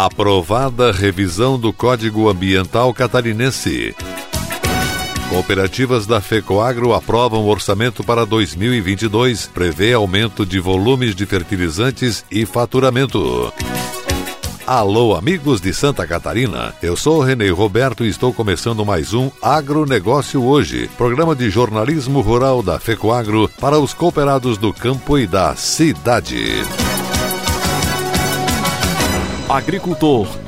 Aprovada revisão do Código Ambiental Catarinense. Cooperativas da FECOAGRO aprovam orçamento para 2022, prevê aumento de volumes de fertilizantes e faturamento. Alô, amigos de Santa Catarina. Eu sou Renê Roberto e estou começando mais um Agronegócio Hoje, programa de jornalismo rural da FECOAGRO para os cooperados do campo e da cidade. Agricultor.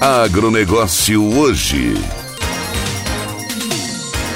Agronegócio hoje.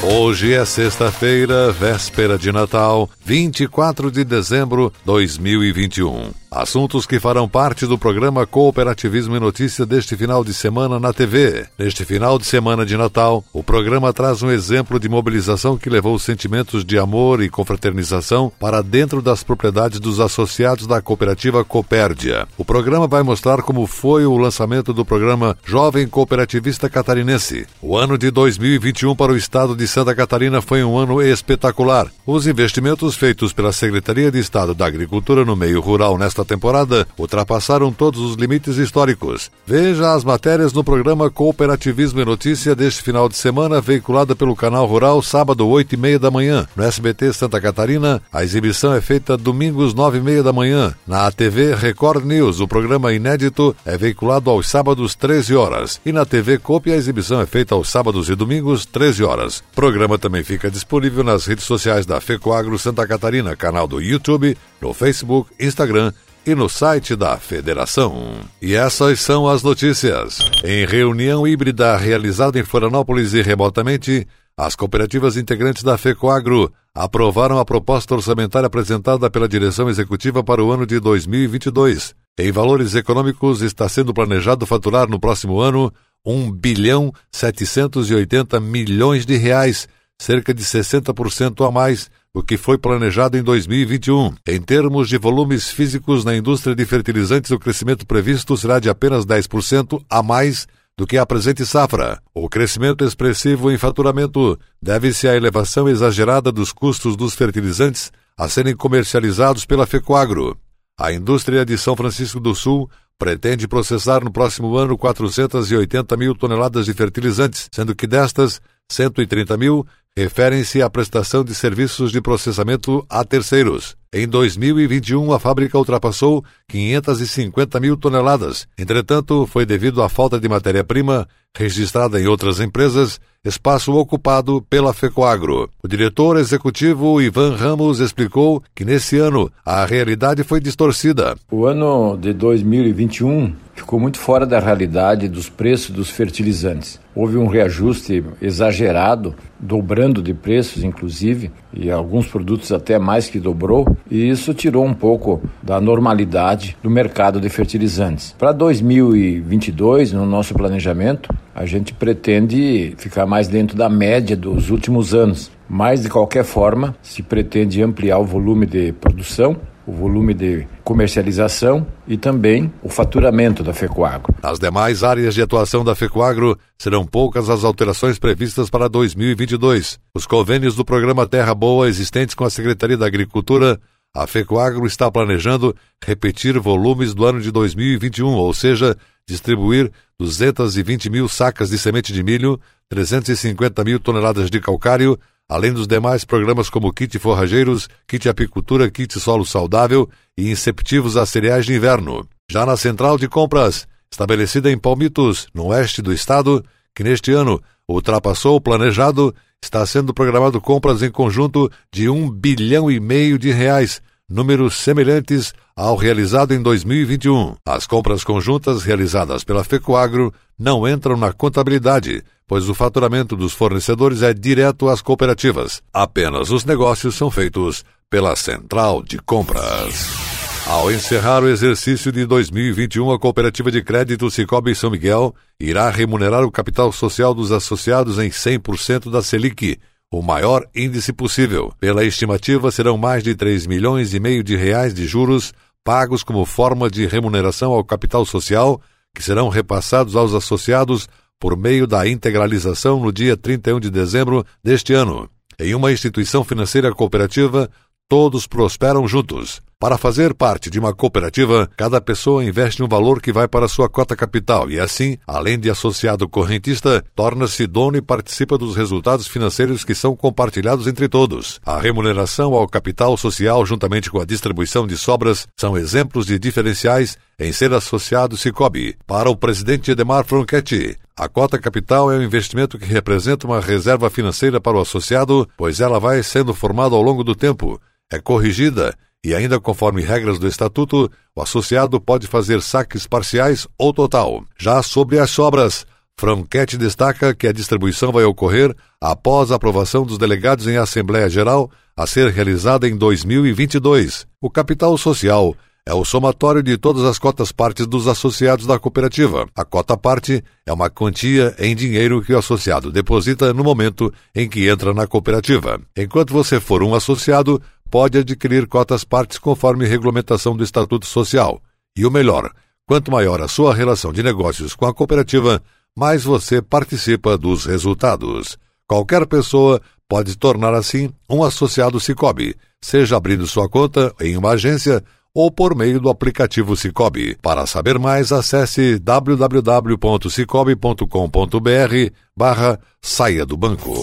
Hoje é sexta-feira, véspera de Natal, 24 de dezembro de 2021. Assuntos que farão parte do programa Cooperativismo e Notícia deste final de semana na TV. Neste final de semana de Natal, o programa traz um exemplo de mobilização que levou sentimentos de amor e confraternização para dentro das propriedades dos associados da cooperativa Copérdia. O programa vai mostrar como foi o lançamento do programa Jovem Cooperativista Catarinense. O ano de 2021 para o estado de Santa Catarina foi um ano espetacular. Os investimentos feitos pela Secretaria de Estado da Agricultura no meio rural nesta temporada ultrapassaram todos os limites históricos. Veja as matérias no programa Cooperativismo e Notícia deste final de semana, veiculada pelo canal Rural, sábado, 8 e meia da manhã. No SBT Santa Catarina, a exibição é feita domingos, 9 e meia da manhã. Na ATV Record News, o programa inédito é veiculado aos sábados, 13 horas. E na TV Copi, a exibição é feita aos sábados e domingos, 13 horas. Programa também fica disponível nas redes sociais da FECOAGRO Santa Catarina, canal do YouTube, no Facebook, Instagram e no site da Federação. E essas são as notícias. Em reunião híbrida realizada em Florianópolis e remotamente, as cooperativas integrantes da FECOAGRO aprovaram a proposta orçamentária apresentada pela direção executiva para o ano de 2022. Em valores econômicos, está sendo planejado faturar no próximo ano 1 bilhão 780 milhões de reais, cerca de 60% a mais do que foi planejado em 2021. Em termos de volumes físicos na indústria de fertilizantes, o crescimento previsto será de apenas 10% a mais do que a presente safra. O crescimento expressivo em faturamento deve-se à elevação exagerada dos custos dos fertilizantes a serem comercializados pela Fecoagro. A indústria de São Francisco do Sul pretende processar no próximo ano 480 mil toneladas de fertilizantes, sendo que destas, 130 mil referem-se à prestação de serviços de processamento a terceiros. Em 2021, a fábrica ultrapassou 550 mil toneladas. Entretanto, foi devido à falta de matéria-prima registrada em outras empresas, espaço ocupado pela FECOAGRO. O diretor executivo Ivan Ramos explicou que nesse ano a realidade foi distorcida. O ano de 2021 ficou muito fora da realidade dos preços dos fertilizantes. Houve um reajuste exagerado, dobrando de preços, inclusive, e alguns produtos até mais que dobrou, e isso tirou um pouco da normalidade do mercado de fertilizantes. Para 2022, no nosso planejamento, a gente pretende ficar mais dentro da média dos últimos anos. Mas, de qualquer forma, se pretende ampliar o volume de produção o volume de comercialização e também o faturamento da FECOAGRO. Nas demais áreas de atuação da FECOAGRO, serão poucas as alterações previstas para 2022. Os convênios do programa Terra Boa existentes com a Secretaria da Agricultura a FECOAGRO está planejando repetir volumes do ano de 2021, ou seja, distribuir 220 mil sacas de semente de milho, 350 mil toneladas de calcário, além dos demais programas como kit forrageiros, kit apicultura, kit solo saudável e inceptivos a cereais de inverno. Já na central de compras, estabelecida em Palmitos, no oeste do estado, que neste ano ultrapassou o planejado, está sendo programado compras em conjunto de um bilhão e meio de reais, números semelhantes ao realizado em 2021. As compras conjuntas realizadas pela FECOAGRO não entram na contabilidade, pois o faturamento dos fornecedores é direto às cooperativas. Apenas os negócios são feitos pela Central de Compras. Ao encerrar o exercício de 2021, a Cooperativa de Crédito Cicobi São Miguel irá remunerar o capital social dos associados em 100% da Selic, o maior índice possível. Pela estimativa, serão mais de 3 milhões e meio de reais de juros pagos como forma de remuneração ao capital social, que serão repassados aos associados por meio da integralização no dia 31 de dezembro deste ano. Em uma instituição financeira cooperativa, todos prosperam juntos. Para fazer parte de uma cooperativa, cada pessoa investe um valor que vai para sua cota capital e, assim, além de associado correntista, torna-se dono e participa dos resultados financeiros que são compartilhados entre todos. A remuneração ao capital social, juntamente com a distribuição de sobras, são exemplos de diferenciais em ser associado Cicobi. Para o presidente Edemar Franchetti, a cota capital é um investimento que representa uma reserva financeira para o associado, pois ela vai sendo formada ao longo do tempo, é corrigida e ainda conforme regras do estatuto, o associado pode fazer saques parciais ou total. Já sobre as sobras, Franquete destaca que a distribuição vai ocorrer após a aprovação dos delegados em Assembleia Geral, a ser realizada em 2022. O capital social é o somatório de todas as cotas partes dos associados da cooperativa. A cota parte é uma quantia em dinheiro que o associado deposita no momento em que entra na cooperativa. Enquanto você for um associado, pode adquirir cotas partes conforme regulamentação do Estatuto Social. E o melhor, quanto maior a sua relação de negócios com a cooperativa, mais você participa dos resultados. Qualquer pessoa pode tornar assim um associado Cicobi, seja abrindo sua conta em uma agência ou por meio do aplicativo Cicobi. Para saber mais, acesse www.cicobi.com.br barra saia do banco.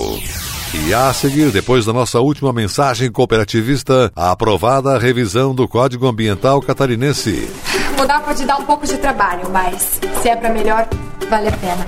E a seguir, depois da nossa última mensagem cooperativista, a aprovada revisão do Código Ambiental Catarinense. Mudar pode dar um pouco de trabalho, mas se é para melhor, vale a pena.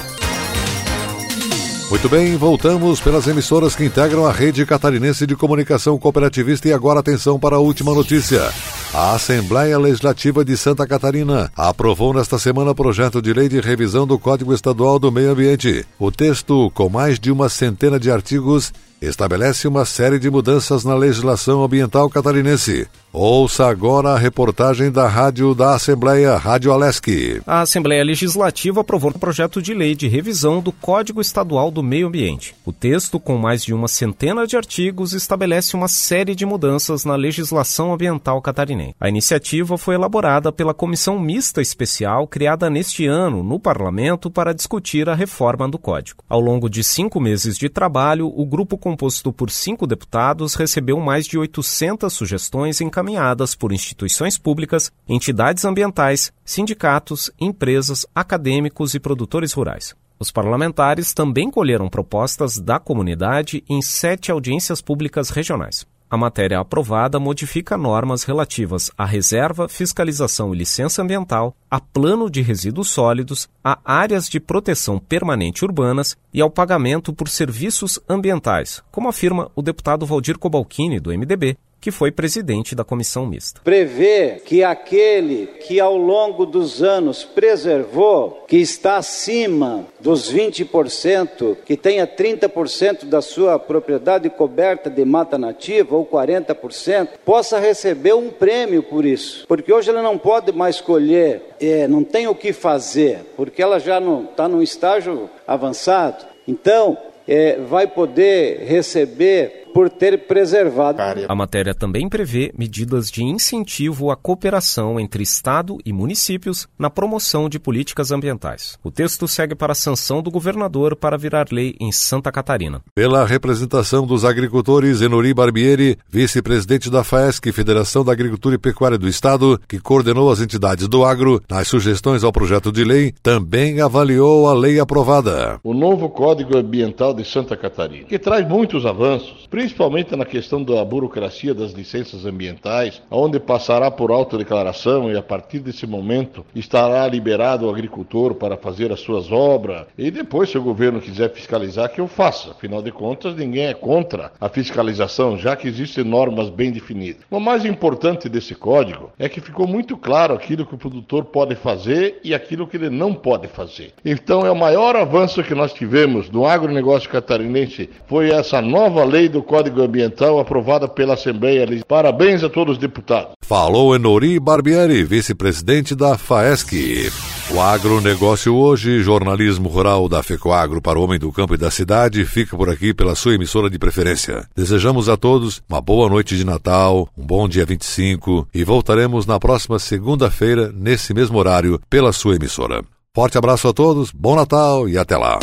Muito bem, voltamos pelas emissoras que integram a rede catarinense de comunicação cooperativista e agora atenção para a última notícia. A Assembleia Legislativa de Santa Catarina aprovou nesta semana projeto de lei de revisão do Código Estadual do Meio Ambiente. O texto, com mais de uma centena de artigos, estabelece uma série de mudanças na legislação ambiental catarinense. Ouça agora a reportagem da Rádio da Assembleia, Rádio Alesc. A Assembleia Legislativa aprovou um projeto de lei de revisão do Código Estadual do Meio Ambiente. O texto, com mais de uma centena de artigos, estabelece uma série de mudanças na legislação ambiental catarinense. A iniciativa foi elaborada pela Comissão Mista Especial, criada neste ano no Parlamento para discutir a reforma do Código. Ao longo de cinco meses de trabalho, o grupo composto por cinco deputados recebeu mais de 800 sugestões encaminhadas por instituições públicas, entidades ambientais, sindicatos, empresas, acadêmicos e produtores rurais. Os parlamentares também colheram propostas da comunidade em sete audiências públicas regionais. A matéria aprovada modifica normas relativas à reserva, fiscalização e licença ambiental, a plano de resíduos sólidos, a áreas de proteção permanente urbanas e ao pagamento por serviços ambientais, como afirma o deputado Valdir Cobalcini, do MDB, que foi presidente da comissão mista. Prevê que aquele que ao longo dos anos preservou, que está acima dos 20%, que tenha 30% da sua propriedade coberta de mata nativa ou 40%, possa receber um prêmio por isso. Porque hoje ela não pode mais colher, é, não tem o que fazer, porque ela já está num estágio avançado. Então, é, vai poder receber por ter preservado. A matéria também prevê medidas de incentivo à cooperação entre Estado e municípios na promoção de políticas ambientais. O texto segue para a sanção do governador para virar lei em Santa Catarina. Pela representação dos agricultores, Enori Barbieri, vice-presidente da FAESC, Federação da Agricultura e Pecuária do Estado, que coordenou as entidades do agro nas sugestões ao projeto de lei, também avaliou a lei aprovada. O novo Código Ambiental de Santa Catarina, que traz muitos avanços, principalmente na questão da burocracia das licenças ambientais, onde passará por autodeclaração e a partir desse momento estará liberado o agricultor para fazer as suas obras e depois, se o governo quiser fiscalizar, que eu faça. Afinal de contas, ninguém é contra a fiscalização, já que existem normas bem definidas. O mais importante desse código é que ficou muito claro aquilo que o produtor pode fazer e aquilo que ele não pode fazer. Então, é o maior avanço que nós tivemos no agronegócio catarinense foi essa nova lei do Código Ambiental aprovada pela Assembleia. Parabéns a todos os deputados. Falou Enori Barbieri, vice-presidente da FAESC. O agronegócio hoje, jornalismo rural da FECOAGro para o homem do campo e da cidade, fica por aqui pela sua emissora de preferência. Desejamos a todos uma boa noite de Natal, um bom dia 25 e voltaremos na próxima segunda-feira, nesse mesmo horário, pela sua emissora. Forte abraço a todos, bom Natal e até lá.